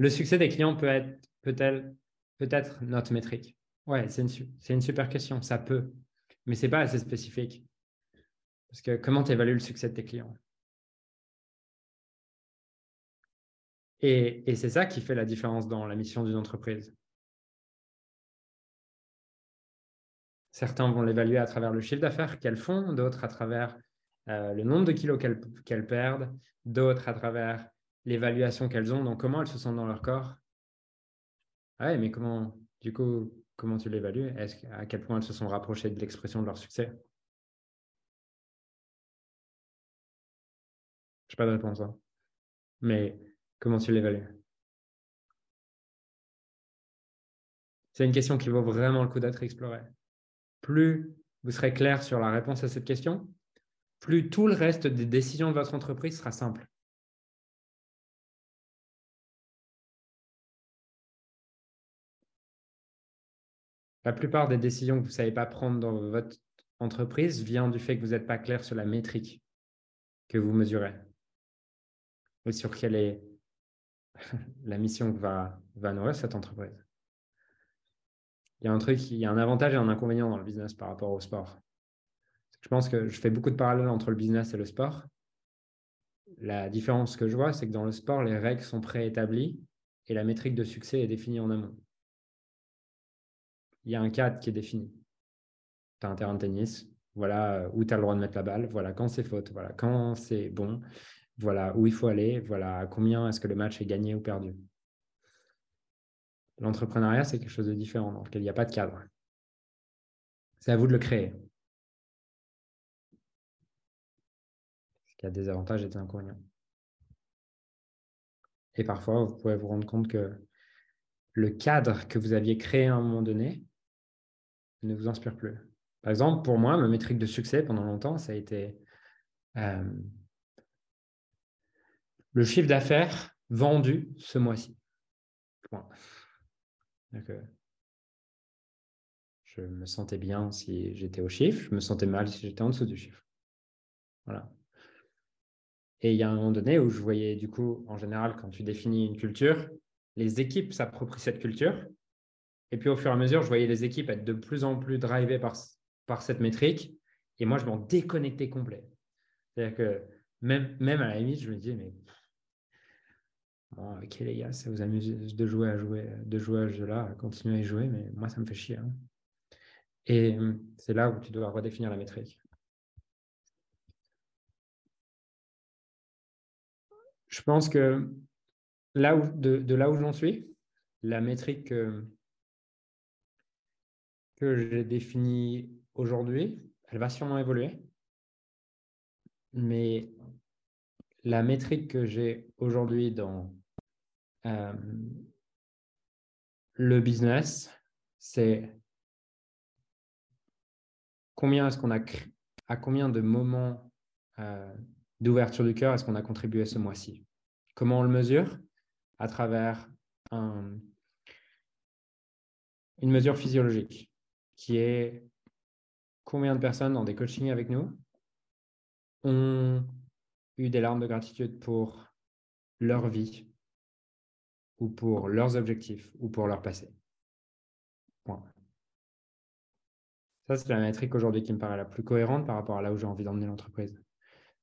Le succès des clients peut être peut-être peut-être notre métrique. Ouais, c'est une, une super question. Ça peut, mais c'est pas assez spécifique. Parce que comment tu évalues le succès de tes clients? Et, et c'est ça qui fait la différence dans la mission d'une entreprise. Certains vont l'évaluer à travers le chiffre d'affaires qu'elles font, d'autres à travers euh, le nombre de kilos qu'elles perdent, d'autres à travers l'évaluation qu'elles ont, donc comment elles se sentent dans leur corps? Ah ouais, mais comment, du coup, comment tu l'évalues? Est-ce À quel point elles se sont rapprochées de l'expression de leur succès? Je n'ai pas de réponse. Hein. Mais comment tu l'évalues? C'est une question qui vaut vraiment le coup d'être explorée. Plus vous serez clair sur la réponse à cette question, plus tout le reste des décisions de votre entreprise sera simple. La plupart des décisions que vous ne savez pas prendre dans votre entreprise vient du fait que vous n'êtes pas clair sur la métrique que vous mesurez ou sur quelle est la mission que va, va nourrir cette entreprise. Il y a un truc, il y a un avantage et un inconvénient dans le business par rapport au sport. Je pense que je fais beaucoup de parallèles entre le business et le sport. La différence que je vois, c'est que dans le sport, les règles sont préétablies et la métrique de succès est définie en amont. Il y a un cadre qui est défini. Tu as un terrain de tennis, voilà où tu as le droit de mettre la balle, voilà quand c'est faute, voilà quand c'est bon, voilà où il faut aller, voilà combien est-ce que le match est gagné ou perdu. L'entrepreneuriat, c'est quelque chose de différent dans lequel il n'y a pas de cadre. C'est à vous de le créer. Il y a des avantages et des inconvénients. Et parfois, vous pouvez vous rendre compte que le cadre que vous aviez créé à un moment donné ne vous inspire plus. Par exemple, pour moi, ma métrique de succès pendant longtemps, ça a été euh, le chiffre d'affaires vendu ce mois-ci. Euh, je me sentais bien si j'étais au chiffre, je me sentais mal si j'étais en dessous du chiffre. Voilà. Et il y a un moment donné où je voyais, du coup, en général, quand tu définis une culture, les équipes s'approprient cette culture. Et puis, au fur et à mesure, je voyais les équipes être de plus en plus drivées par, par cette métrique. Et moi, je m'en déconnectais complet. C'est-à-dire que même, même à la limite, je me disais, mais ok les gars, ça vous amuse de jouer à jouer, de jouer à ce jeu-là, continuer à y jouer, mais moi, ça me fait chier. Hein. Et c'est là où tu dois redéfinir la métrique. je pense que là où, de, là où j'en suis, la métrique que, j'ai définie aujourd'hui, elle va sûrement évoluer. Mais la métrique que j'ai aujourd'hui dans euh, le business, c'est combien est-ce qu'on a à combien de moments euh, d'ouverture du cœur est-ce qu'on a contribué ce mois-ci? Comment on le mesure? À travers une mesure physiologique qui est combien de personnes dans des coachings avec nous ont eu des larmes de gratitude pour leur vie ou pour leurs objectifs ou pour leur passé. Ça, c'est la métrique aujourd'hui qui me paraît la plus cohérente par rapport à là où j'ai envie d'emmener l'entreprise.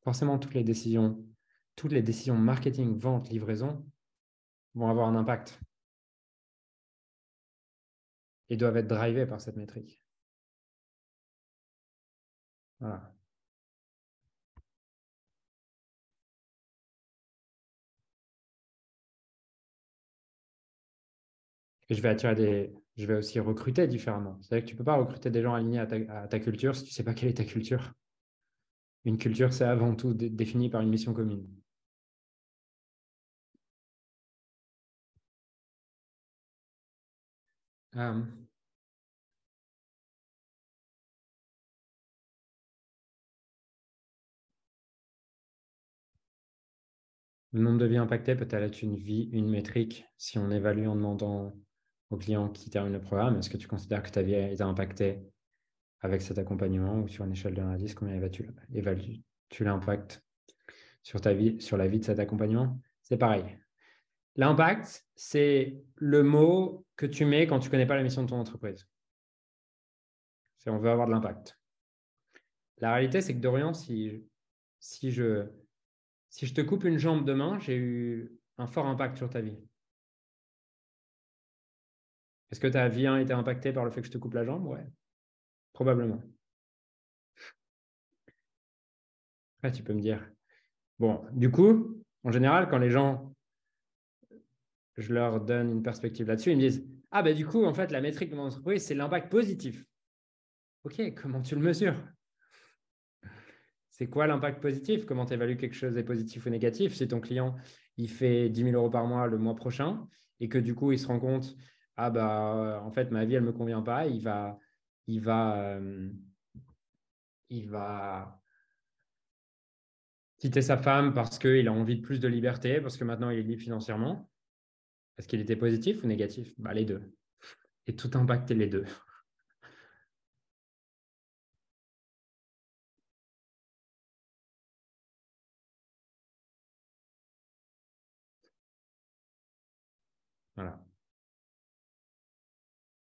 Forcément toutes les décisions, toutes les décisions marketing, vente, livraison vont avoir un impact et doivent être drivées par cette métrique. Voilà. Je vais attirer des, je vais aussi recruter différemment. C'est-à-dire que tu ne peux pas recruter des gens alignés à ta, culture si tu ne sais pas quelle est ta culture. Une culture, c'est avant tout défini par une mission commune. Euh, le nombre de vies impactées peut être une vie, une métrique si on évalue en demandant aux clients qui terminent le programme? Est-ce que tu considères que ta vie a été impactée avec cet accompagnement ou sur une échelle de 1 à 10, combien évalues-tu l'impact sur sur la vie de cet accompagnement? C'est pareil. L'impact, c'est le mot que tu mets quand tu ne connais pas la mission de ton entreprise. C'est on veut avoir de l'impact. La réalité, c'est que Dorian, si, si, je, si je te coupe une jambe demain, j'ai eu un fort impact sur ta vie. Est-ce que ta vie a été impactée par le fait que je te coupe la jambe? Ouais, probablement. Après, tu peux me dire. Bon, du coup, en général, quand les gens, je leur donne une perspective là-dessus, ils me disent Ah, ben du coup, en fait, la métrique de mon entreprise, c'est l'impact positif. OK, comment tu le mesures? C'est quoi l'impact positif? Comment tu évalues quelque chose est positif ou négatif? Si ton client, il fait 10 000 euros par mois le mois prochain et que du coup, il se rend compte ah bah en fait ma vie elle me convient pas, il va il va euh, il va quitter sa femme parce qu'il a envie de plus de liberté, parce que maintenant il est libre financièrement. Est-ce qu'il était positif ou négatif? Bah, Les deux. Et tout impacter les deux. Voilà.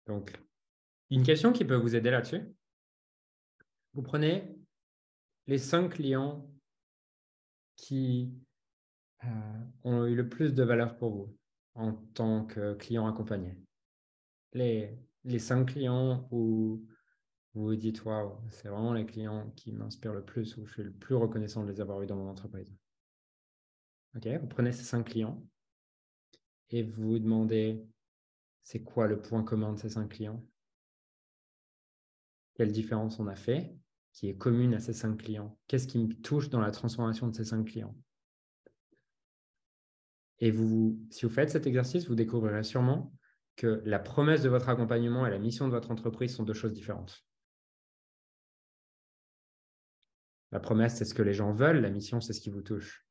Donc, une question qui peut vous aider là-dessus. Vous prenez les cinq clients qui euh, ont eu le plus de valeur pour vous en tant que client accompagné. Les, les cinq clients où vous vous dites, waouh, c'est vraiment les clients qui m'inspirent le plus, où je suis le plus reconnaissant de les avoir eus dans mon entreprise. OK, vous prenez ces cinq clients et vous vous demandez c'est quoi le point commun de ces cinq clients? Quelle différence on a fait qui est commune à ces cinq clients? Qu'est-ce qui me touche dans la transformation de ces cinq clients? Et vous, si vous faites cet exercice, vous découvrirez sûrement que la promesse de votre accompagnement et la mission de votre entreprise sont deux choses différentes. La promesse, c'est ce que les gens veulent, la mission, c'est ce qui vous touche.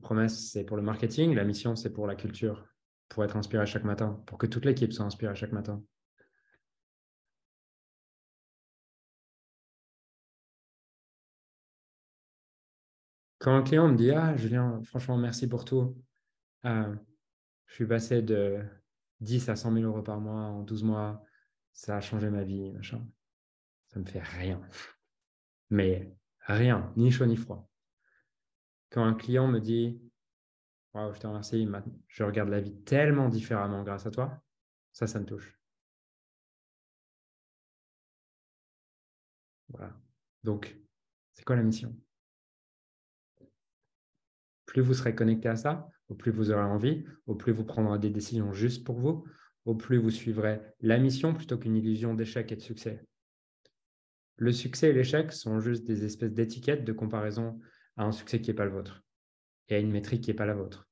promesse, c'est pour le marketing. La mission, c'est pour la culture, pour être inspiré chaque matin, pour que toute l'équipe soit inspirée chaque matin. Quand un client me dit Ah, Julien, franchement, merci pour tout. Euh, je suis passé de 10 à 100 000 euros par mois en 12 mois. Ça a changé ma vie, machin. Ça me fait rien. Mais rien, ni chaud ni froid quand un client me dit je te remercie, je regarde la vie tellement différemment grâce à toi, ça, ça me touche. Voilà. Donc, c'est quoi la mission? Plus vous serez connecté à ça, au plus vous aurez envie, au plus vous prendrez des décisions juste pour vous, au plus vous suivrez la mission plutôt qu'une illusion d'échec et de succès. Le succès et l'échec sont juste des espèces d'étiquettes de comparaison à un succès qui n'est pas le vôtre et à une métrique qui n'est pas la vôtre.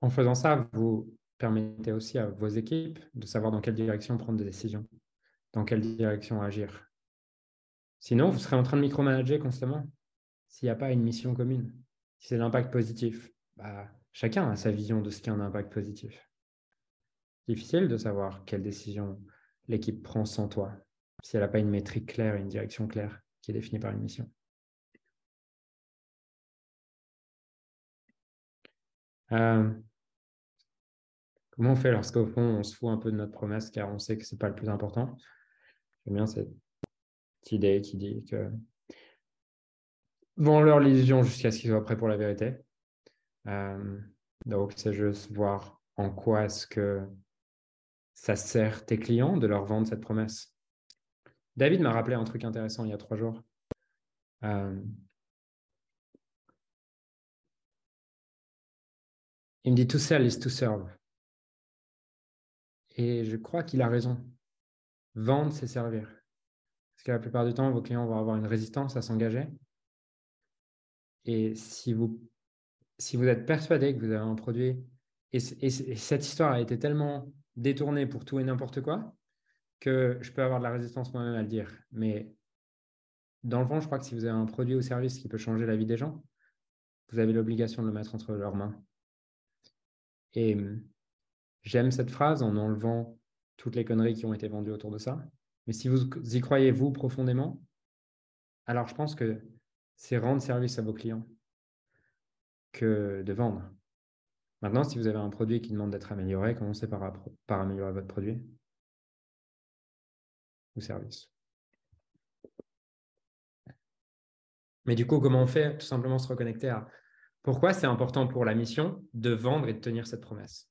En faisant ça, vous permettez aussi à vos équipes de savoir dans quelle direction prendre des décisions, dans quelle direction agir. Sinon, vous serez en train de micromanager constamment s'il n'y a pas une mission commune. Si c'est l'impact positif, bah, chacun a sa vision de ce qu'est un impact positif. Difficile de savoir quelle décision l'équipe prend sans toi, si elle n'a pas une métrique claire et une direction claire qui est définie par une mission. Euh, comment on fait lorsqu'au fond on se fout un peu de notre promesse car on sait que ce n'est pas le plus important? J'aime bien cette idée qui dit que vont leur l'illusion jusqu'à ce qu'ils soient prêts pour la vérité. Euh, donc, c'est juste voir en quoi est-ce que ça sert tes clients de leur vendre cette promesse. David m'a rappelé un truc intéressant il y a trois jours. Euh, il me dit to sell is to serve. Et je crois qu'il a raison. Vendre, c'est servir. Parce que la plupart du temps, vos clients vont avoir une résistance à s'engager. Et si vous, si vous êtes persuadé que vous avez un produit, et, cette histoire a été tellement détourné pour tout et n'importe quoi que je peux avoir de la résistance moi-même à le dire. Mais dans le fond, je crois que si vous avez un produit ou service qui peut changer la vie des gens, vous avez l'obligation de le mettre entre leurs mains. Et j'aime cette phrase en enlevant toutes les conneries qui ont été vendues autour de ça. Mais si vous y croyez, vous, profondément, alors je pense que c'est rendre service à vos clients que de vendre. Maintenant, si vous avez un produit qui demande d'être amélioré, commencez par, par améliorer votre produit ou service? Mais du coup, comment on fait Tout simplement se reconnecter à pourquoi c'est important pour la mission de vendre et de tenir cette promesse?